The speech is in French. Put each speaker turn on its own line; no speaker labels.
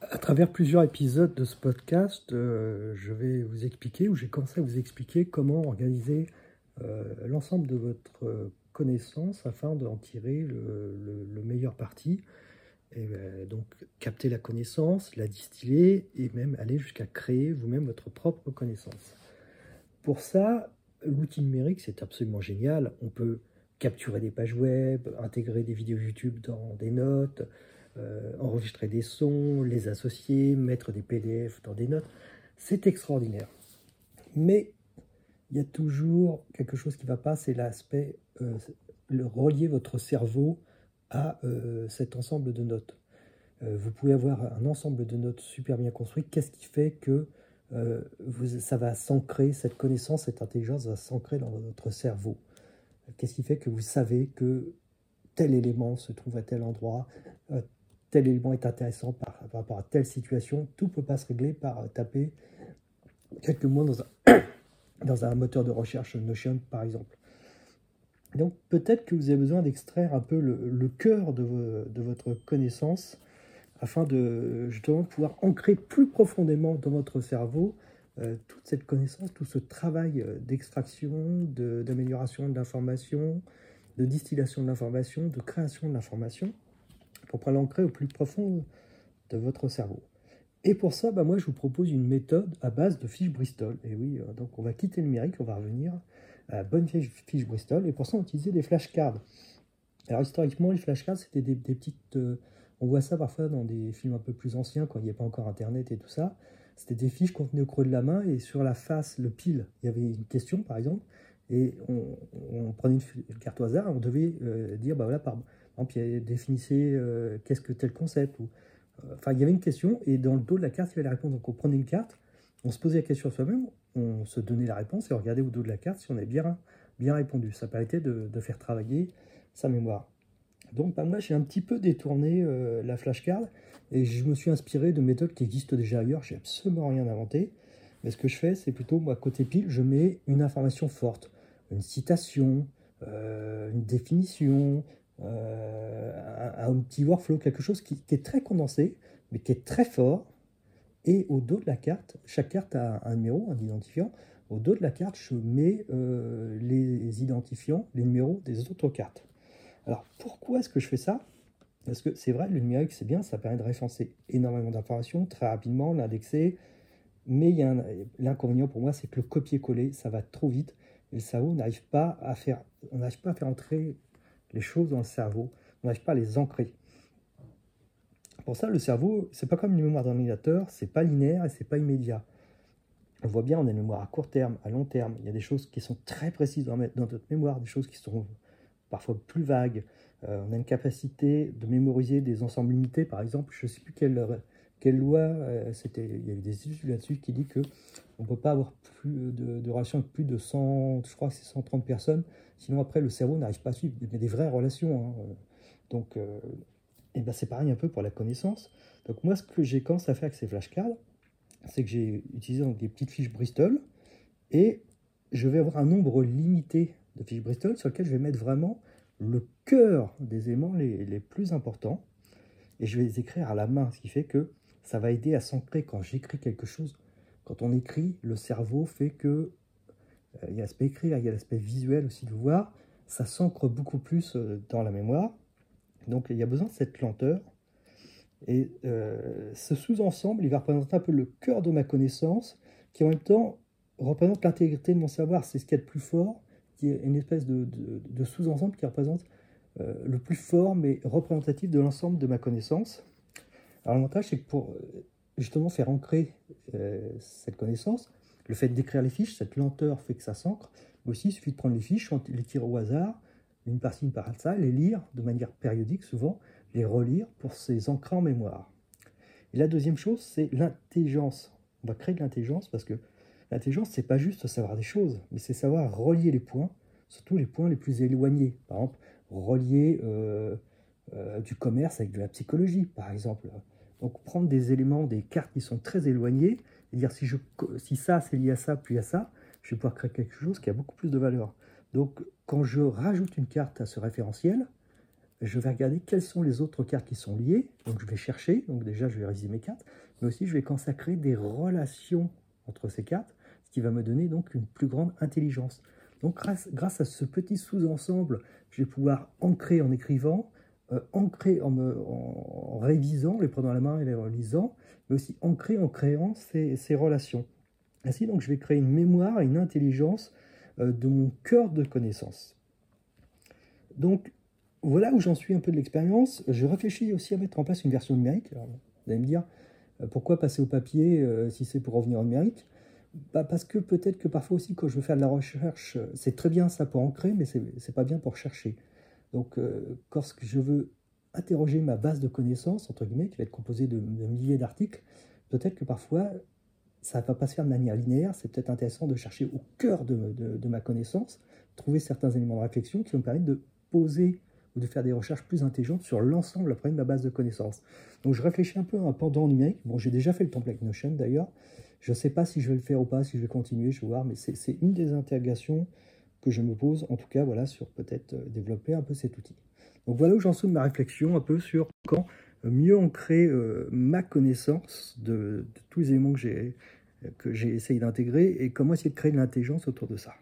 À travers plusieurs épisodes de ce podcast, euh, je vais vous expliquer, ou j'ai commencé à vous expliquer comment organiser euh, l'ensemble de votre connaissance afin d'en tirer le, meilleur parti. Et euh, donc capter la connaissance, la distiller et même aller jusqu'à créer vous-même votre propre connaissance. Pour ça, l'outil numérique, c'est absolument génial. On peut capturer des pages web, intégrer des vidéos YouTube dans des notes, euh, enregistrer des sons, les associer, mettre des PDF dans des notes. C'est extraordinaire. Mais il y a toujours quelque chose qui ne va pas, c'est l'aspect, euh, relier votre cerveau à euh, cet ensemble de notes. vous pouvez avoir un ensemble de notes super bien construit. Qu'est-ce qui fait que vous, ça va s'ancrer, cette connaissance, cette intelligence va s'ancrer dans votre cerveau? Qu'est-ce qui fait que vous savez que tel élément se trouve à tel endroit, tel élément est intéressant par, rapport à telle situation. Tout ne peut pas se régler par euh, taper quelques mots dans un, moteur de recherche Notion, par exemple. Donc peut-être que vous avez besoin d'extraire un peu le, cœur de, de, votre connaissance afin de justement pouvoir ancrer plus profondément dans votre cerveau euh, toute cette connaissance, tout ce travail euh, d'extraction, d'amélioration de l'information, de distillation de l'information, de création de l'information pour l'ancrer au plus profond de votre cerveau. Et pour ça, bah moi, je vous propose une méthode à base de fiches Bristol. Et oui, euh, donc on va quitter le numérique, on va revenir à la bonne fiche Bristol. Et pour ça, on utilisait des flashcards. Alors historiquement, les flashcards, c'était des, petites... Euh, on voit ça parfois dans des films un peu plus anciens, quand il n'y a pas encore Internet et tout ça. C'était des fiches qu'on tenait au creux de la main et sur la face, le pile, il y avait une question, par exemple. Et on, prenait une, carte au hasard et on devait euh, dire, bah voilà, par, puis définissez euh, qu'est-ce que tel concept. Euh, enfin, il y avait une question, et dans le dos de la carte, il y avait la réponse. Donc, on prenait une carte, on se posait la question soi-même, on se donnait la réponse et on regardait au dos de la carte si on avait bien, bien répondu. Ça permettait de, faire travailler sa mémoire. Donc, moi, j'ai un petit peu détourné euh, la flashcard et je me suis inspiré de méthodes qui existent déjà ailleurs. J'ai absolument rien inventé. Mais ce que je fais, c'est plutôt, moi, côté pile, je mets une information forte, une citation, une définition, euh, un, petit workflow, quelque chose qui, est très condensé, mais qui est très fort. Et au dos de la carte, chaque carte a un numéro, un identifiant. Au dos de la carte, je mets euh, les identifiants, les numéros des autres cartes. Alors pourquoi est-ce que je fais ça? Parce que c'est vrai, le numérique c'est bien, ça permet de référencer énormément d'informations très rapidement, l'indexer. Mais l'inconvénient pour moi, c'est que le copier-coller, ça va trop vite. Et le cerveau n'arrive pas à faire, on n'arrive pas à faire entrer les choses dans le cerveau. On n'arrive pas à les ancrer. Pour ça, le cerveau, c'est pas comme une mémoire d'ordinateur, c'est pas linéaire et c'est pas immédiat. On voit bien, on a une mémoire à court terme, à long terme. Il y a des choses qui sont très précises dans, notre mémoire, des choses qui sont parfois plus vagues. Euh, on a une capacité de mémoriser des ensembles limités, par exemple. Je ne sais plus quelle, quelle loi, euh, il y a eu des études là-dessus qui dit que on peut pas avoir plus de, de relations avec plus de 100, je crois que c'est 130 personnes Sinon, après, le cerveau n'arrive pas à suivre. A des vraies relations. Hein. Donc, euh, eh ben c'est pareil un peu pour la connaissance. Donc, moi, ce que j'ai commencé à faire avec ces flashcards, c'est que j'ai utilisé des petites fiches Bristol et je vais avoir un nombre limité de fiches Bristol sur lesquelles je vais mettre vraiment le cœur des les, les plus importants et je vais les écrire à la main, ce qui fait que ça va aider à s'ancrer quand j'écris quelque chose. Quand on écrit, le cerveau fait que euh, il y a l'aspect écrit, il y a l'aspect visuel aussi de voir, ça s'ancre beaucoup plus euh, dans la mémoire. Donc il y a besoin de cette lenteur. Et euh, ce sous-ensemble, il va représenter un peu le cœur de ma connaissance, qui en même temps représente l'intégrité de mon savoir. C'est ce qu'il y a de plus fort, qui est une espèce de, sous-ensemble qui représente le plus fort, mais représentatif de l'ensemble de ma connaissance. Alors l'avantage, c'est que pour justement faire ancrer cette connaissance, le fait d'écrire les fiches, cette lenteur fait que ça s'ancre. Mais aussi, il suffit de prendre les fiches, les tirer au hasard, une partie, une par ça, les lire de manière périodique, souvent, les relire pour ces ancrer en mémoire. Et la deuxième chose, c'est l'intelligence. On va créer de l'intelligence parce que l'intelligence, c'est pas juste savoir des choses, mais c'est savoir relier les points, surtout les points les plus éloignés. Par exemple, relier euh, euh, du commerce avec de la psychologie, par exemple. Donc prendre des éléments, des cartes qui sont très éloignées, et dire si, je, si ça c'est lié à ça, puis à ça, je vais pouvoir créer quelque chose qui a beaucoup plus de valeur. Donc quand je rajoute une carte à ce référentiel, je vais regarder quelles sont les autres cartes qui sont liées. Donc je vais chercher, donc déjà je vais réviser mes cartes, mais aussi je vais consacrer des relations entre ces cartes, ce qui va me donner donc une plus grande intelligence. Donc grâce, grâce à ce petit sous-ensemble, je vais pouvoir ancrer en écrivant, euh, ancrer en, me, en, révisant, les prenant à la main et les relisant, mais aussi ancrer en créant ces, relations. Ainsi, donc, je vais créer une mémoire et une intelligence euh, de mon cœur de connaissances. Donc, voilà où j'en suis un peu de l'expérience. Je réfléchis aussi à mettre en place une version numérique. vous allez me dire, euh, pourquoi passer au papier si c'est pour revenir au numérique? Bah Parce que peut-être que parfois aussi, quand je veux faire de la recherche, c'est très bien ça pour ancrer, mais ce n'est pas bien pour chercher. Donc, quand je veux interroger ma base de connaissances, entre guillemets, qui va être composée de, de milliers d'articles, peut-être que parfois, ça ne va pas se faire de manière linéaire. C'est peut-être intéressant de chercher au cœur de, ma connaissance, trouver certains éléments de réflexion qui vont me permettre de poser ou de faire des recherches plus intelligentes sur l'ensemble après de ma base de connaissances. Donc je réfléchis un peu à un pendant numérique. Bon, j'ai déjà fait le template Notion d'ailleurs. Je ne sais pas si je vais le faire ou pas, si je vais continuer, je vais voir, mais c'est une des interrogations que je me pose, en tout cas, voilà, sur peut-être euh, développer un peu cet outil. Donc voilà où j'en suis de ma réflexion un peu sur quand mieux ancrer euh, ma connaissance de, tous les éléments que j'ai essayé d'intégrer et comment essayer de créer de l'intelligence autour de ça.